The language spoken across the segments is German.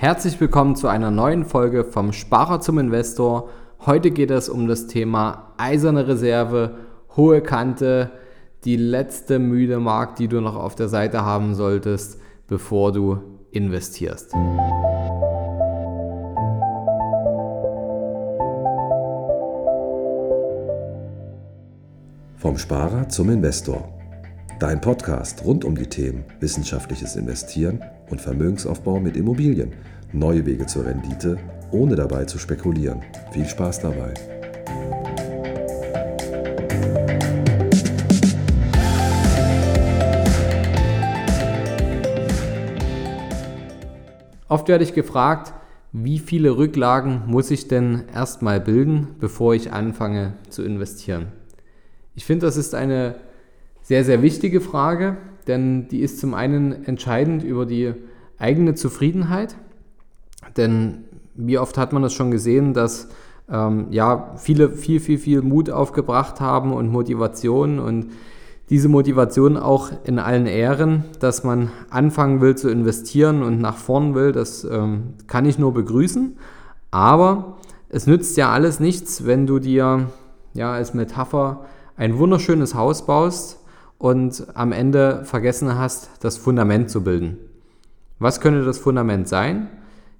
Herzlich willkommen zu einer neuen Folge vom Sparer zum Investor. Heute geht es um das Thema eiserne Reserve, hohe Kante, die letzte müde Mark, die du noch auf der Seite haben solltest, bevor du investierst. Vom Sparer zum Investor. Dein Podcast rund um die Themen wissenschaftliches Investieren und Vermögensaufbau mit Immobilien. Neue Wege zur Rendite, ohne dabei zu spekulieren. Viel Spaß dabei. Oft werde ich gefragt, wie viele Rücklagen muss ich denn erstmal bilden, bevor ich anfange zu investieren? Ich finde, das ist eine sehr, sehr wichtige Frage, denn die ist zum einen entscheidend über die eigene Zufriedenheit. Denn wie oft hat man das schon gesehen, dass ähm, ja, viele viel, viel, viel Mut aufgebracht haben und Motivation und diese Motivation auch in allen Ehren, dass man anfangen will zu investieren und nach vorn will, das ähm, kann ich nur begrüßen. Aber es nützt ja alles nichts, wenn du dir ja als Metapher ein wunderschönes Haus baust und am Ende vergessen hast, das Fundament zu bilden. Was könnte das Fundament sein?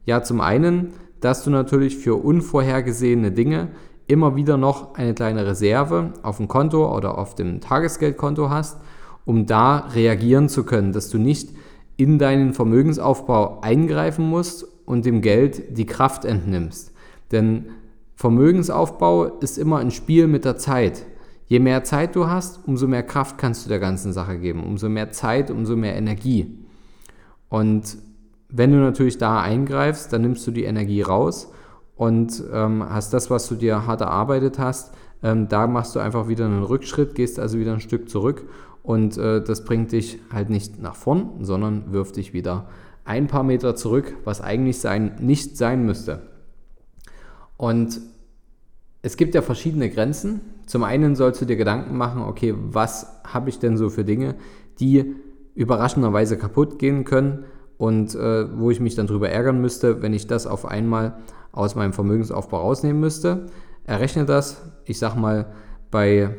Ja, zum einen, dass du natürlich für unvorhergesehene Dinge immer wieder noch eine kleine Reserve auf dem Konto oder auf dem Tagesgeldkonto hast, um da reagieren zu können, dass du nicht in deinen Vermögensaufbau eingreifen musst und dem Geld die Kraft entnimmst. Denn Vermögensaufbau ist immer ein Spiel mit der Zeit. Je mehr Zeit du hast, umso mehr Kraft kannst du der ganzen Sache geben. Umso mehr Zeit, umso mehr Energie. Und wenn du natürlich da eingreifst, dann nimmst du die Energie raus und ähm, hast das, was du dir hart erarbeitet hast, ähm, da machst du einfach wieder einen Rückschritt, gehst also wieder ein Stück zurück und äh, das bringt dich halt nicht nach vorn, sondern wirft dich wieder ein paar Meter zurück, was eigentlich sein, nicht sein müsste. Und es gibt ja verschiedene Grenzen. Zum einen sollst du dir Gedanken machen, okay, was habe ich denn so für Dinge, die überraschenderweise kaputt gehen können und äh, wo ich mich dann darüber ärgern müsste, wenn ich das auf einmal aus meinem Vermögensaufbau rausnehmen müsste. Errechne das, ich sag mal, bei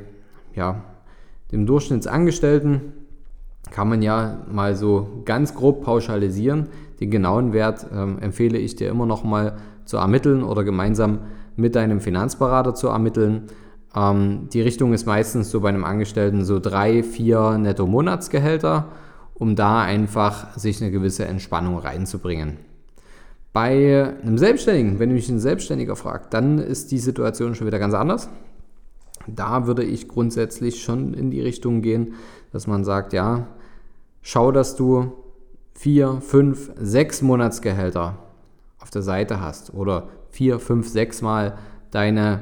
ja, dem Durchschnittsangestellten kann man ja mal so ganz grob pauschalisieren. Den genauen Wert ähm, empfehle ich dir immer noch mal zu ermitteln oder gemeinsam mit deinem Finanzberater zu ermitteln. Ähm, die Richtung ist meistens so bei einem Angestellten so drei, vier Netto-Monatsgehälter, um da einfach sich eine gewisse Entspannung reinzubringen. Bei einem Selbstständigen, wenn mich ein Selbstständiger fragt, dann ist die Situation schon wieder ganz anders. Da würde ich grundsätzlich schon in die Richtung gehen, dass man sagt, ja, schau, dass du vier, fünf, sechs Monatsgehälter auf der Seite hast oder vier, fünf, sechs Mal deine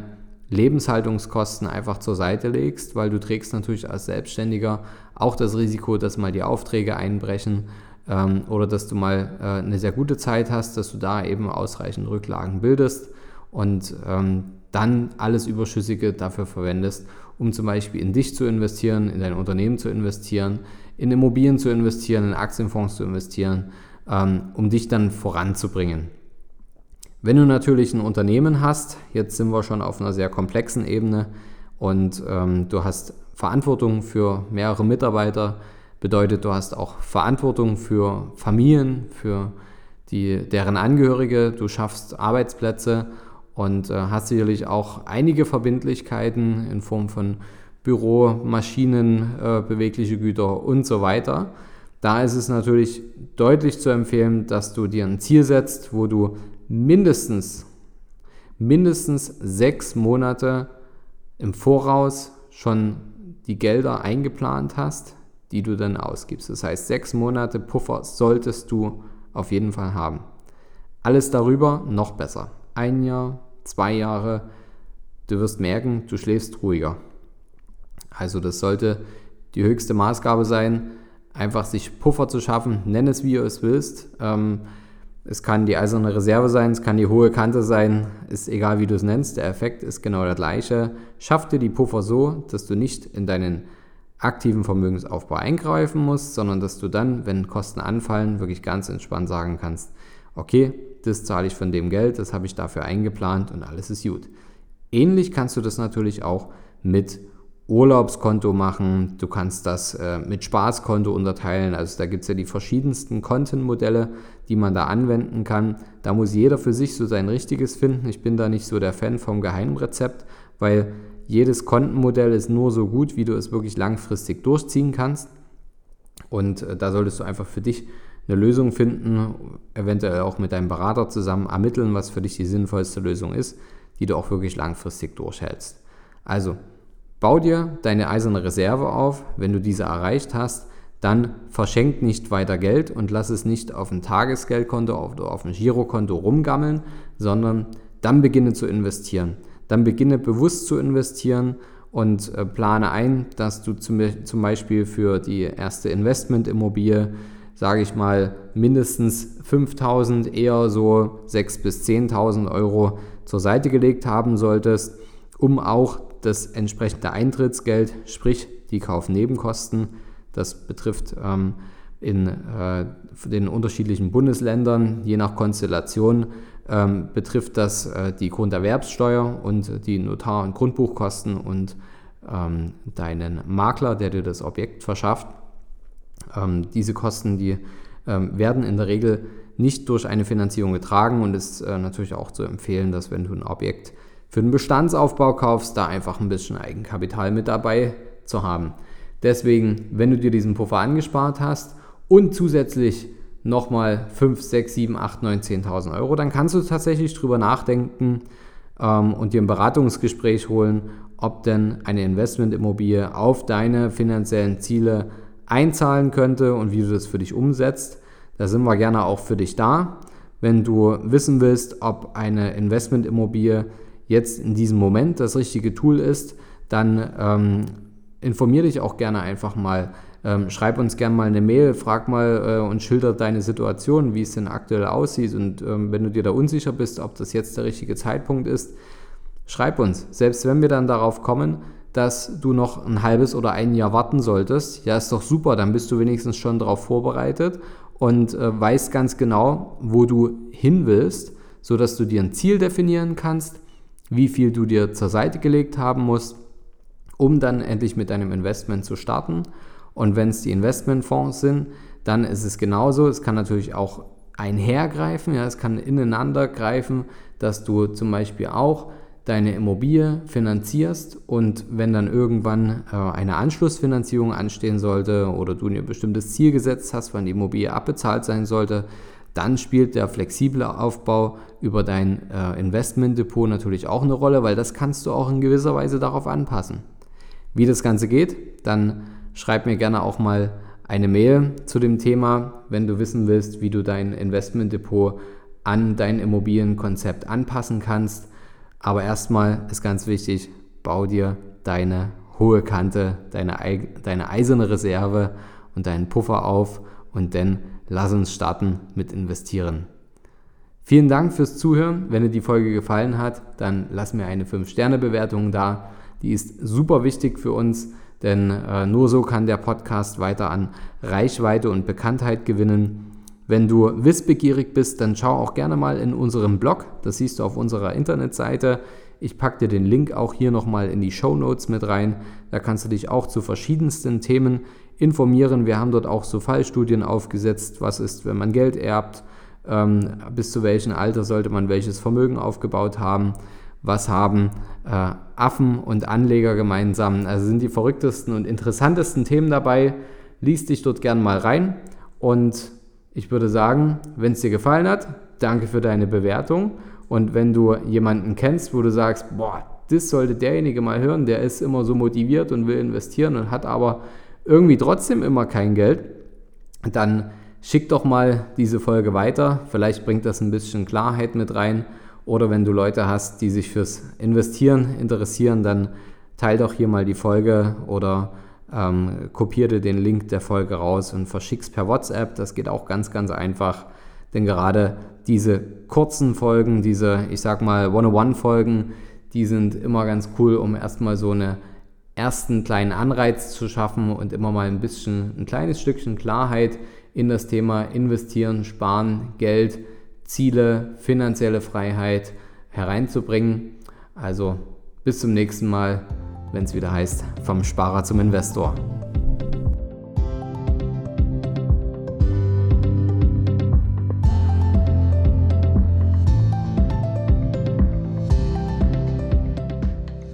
Lebenshaltungskosten einfach zur Seite legst, weil du trägst natürlich als Selbstständiger auch das Risiko, dass mal die Aufträge einbrechen ähm, oder dass du mal äh, eine sehr gute Zeit hast, dass du da eben ausreichend Rücklagen bildest und ähm, dann alles Überschüssige dafür verwendest, um zum Beispiel in dich zu investieren, in dein Unternehmen zu investieren, in Immobilien zu investieren, in Aktienfonds zu investieren, ähm, um dich dann voranzubringen. Wenn du natürlich ein Unternehmen hast, jetzt sind wir schon auf einer sehr komplexen Ebene und ähm, du hast Verantwortung für mehrere Mitarbeiter, bedeutet, du hast auch Verantwortung für Familien, für die, deren Angehörige, du schaffst Arbeitsplätze und äh, hast sicherlich auch einige Verbindlichkeiten in Form von Büro, Maschinen, äh, bewegliche Güter und so weiter. Da ist es natürlich deutlich zu empfehlen, dass du dir ein Ziel setzt, wo du mindestens, mindestens sechs Monate im Voraus schon die Gelder eingeplant hast, die du dann ausgibst. Das heißt, sechs Monate Puffer solltest du auf jeden Fall haben. Alles darüber noch besser. Ein Jahr, zwei Jahre, du wirst merken, du schläfst ruhiger. Also das sollte die höchste Maßgabe sein, einfach sich Puffer zu schaffen, nenn es wie du es willst. Ähm, es kann die eiserne Reserve sein, es kann die hohe Kante sein, ist egal wie du es nennst, der Effekt ist genau der gleiche. Schaff dir die Puffer so, dass du nicht in deinen aktiven Vermögensaufbau eingreifen musst, sondern dass du dann, wenn Kosten anfallen, wirklich ganz entspannt sagen kannst, okay, das zahle ich von dem Geld, das habe ich dafür eingeplant und alles ist gut. Ähnlich kannst du das natürlich auch mit Urlaubskonto machen, du kannst das äh, mit Spaßkonto unterteilen, also da gibt es ja die verschiedensten Kontenmodelle, die man da anwenden kann. Da muss jeder für sich so sein richtiges finden. Ich bin da nicht so der Fan vom Geheimrezept, weil jedes Kontenmodell ist nur so gut, wie du es wirklich langfristig durchziehen kannst. Und äh, da solltest du einfach für dich eine Lösung finden, eventuell auch mit deinem Berater zusammen ermitteln, was für dich die sinnvollste Lösung ist, die du auch wirklich langfristig durchhältst. Also bau dir deine eiserne Reserve auf. Wenn du diese erreicht hast, dann verschenk nicht weiter Geld und lass es nicht auf ein Tagesgeldkonto oder auf ein Girokonto rumgammeln, sondern dann beginne zu investieren dann beginne bewusst zu investieren und äh, plane ein, dass du zum, Beispiel für die erste Investmentimmobilie, sage ich mal, mindestens 5000, eher so 6.000 bis 10.000 Euro zur Seite gelegt haben solltest, um auch das entsprechende Eintrittsgeld, sprich die Kaufnebenkosten, das betrifft ähm, in äh, den unterschiedlichen Bundesländern, je nach Konstellation, ähm, betrifft das äh, die Grunderwerbssteuer und die Notar- und Grundbuchkosten und ähm, deinen Makler, der dir das Objekt verschafft. Ähm, diese Kosten, die ähm, werden in der Regel nicht durch eine Finanzierung getragen und ist äh, natürlich auch zu empfehlen, dass wenn du ein Objekt für den Bestandsaufbau kaufst, da einfach ein bisschen Eigenkapital mit dabei zu haben. Deswegen, wenn du dir diesen Puffer angespart hast und zusätzlich nochmal 5, 6, 7, 8, 9, 10.000 Euro, dann kannst du tatsächlich drüber nachdenken ähm, und dir ein Beratungsgespräch holen, ob denn eine Investmentimmobilie auf deine finanziellen Ziele einzahlen könnte und wie du das für dich umsetzt. Da sind wir gerne auch für dich da. Wenn du wissen willst, ob eine Investmentimmobilie jetzt in diesem Moment das richtige Tool ist, dann ähm, informiere dich auch gerne einfach mal ähm, schreib uns gerne mal eine Mail, frag mal äh, und schilder deine Situation, wie es denn aktuell aussieht. Und ähm, wenn du dir da unsicher bist, ob das jetzt der richtige Zeitpunkt ist, schreib uns. Selbst wenn wir dann darauf kommen, dass du noch ein halbes oder ein Jahr warten solltest, ja, ist doch super, dann bist du wenigstens schon darauf vorbereitet und äh, weißt ganz genau, wo du hin willst, sodass du dir ein Ziel definieren kannst, wie viel du dir zur Seite gelegt haben musst, um dann endlich mit deinem Investment zu starten und wenn es die Investmentfonds sind, dann ist es genauso. Es kann natürlich auch einhergreifen, ja, es kann ineinander greifen, dass du zum Beispiel auch deine Immobilie finanzierst und wenn dann irgendwann äh, eine Anschlussfinanzierung anstehen sollte oder du ein bestimmtes Ziel gesetzt hast, wann die Immobilie abbezahlt sein sollte, dann spielt der flexible Aufbau über dein äh, Investmentdepot natürlich auch eine Rolle, weil das kannst du auch in gewisser Weise darauf anpassen. Wie das Ganze geht, dann Schreib mir gerne auch mal eine Mail zu dem Thema, wenn du wissen willst, wie du dein Investmentdepot an dein Immobilienkonzept anpassen kannst. Aber erstmal ist ganz wichtig, bau dir deine hohe Kante, deine, deine eiserne Reserve und deinen Puffer auf und dann lass uns starten mit investieren. Vielen Dank fürs Zuhören. Wenn dir die Folge gefallen hat, dann lass mir eine 5-Sterne-Bewertung da. Die ist super wichtig für uns denn äh, nur so kann der Podcast weiter an Reichweite und Bekanntheit gewinnen. Wenn du wissbegierig bist, dann schau auch gerne mal in unserem Blog. Das siehst du auf unserer Internetseite. Ich packe dir den Link auch hier nochmal in die Show Notes mit rein. Da kannst du dich auch zu verschiedensten Themen informieren. Wir haben dort auch so Fallstudien aufgesetzt. Was ist, wenn man Geld erbt? Ähm, bis zu welchem Alter sollte man welches Vermögen aufgebaut haben? was haben äh, Affen und Anleger gemeinsam. Also sind die verrücktesten und interessantesten Themen dabei. Lies dich dort gern mal rein. Und ich würde sagen, wenn es dir gefallen hat, danke für deine Bewertung. Und wenn du jemanden kennst, wo du sagst, boah, das sollte derjenige mal hören, der ist immer so motiviert und will investieren und hat aber irgendwie trotzdem immer kein Geld, dann schick doch mal diese Folge weiter. Vielleicht bringt das ein bisschen Klarheit mit rein oder wenn du Leute hast, die sich fürs Investieren interessieren, dann teile doch hier mal die Folge oder ähm, kopiere den Link der Folge raus und verschick's per WhatsApp. Das geht auch ganz, ganz einfach. Denn gerade diese kurzen Folgen, diese, ich sag mal, One-on-One-Folgen, die sind immer ganz cool, um erstmal so einen ersten kleinen Anreiz zu schaffen und immer mal ein bisschen, ein kleines Stückchen Klarheit in das Thema Investieren, Sparen, Geld Ziele, finanzielle Freiheit hereinzubringen. Also bis zum nächsten Mal, wenn es wieder heißt, vom Sparer zum Investor.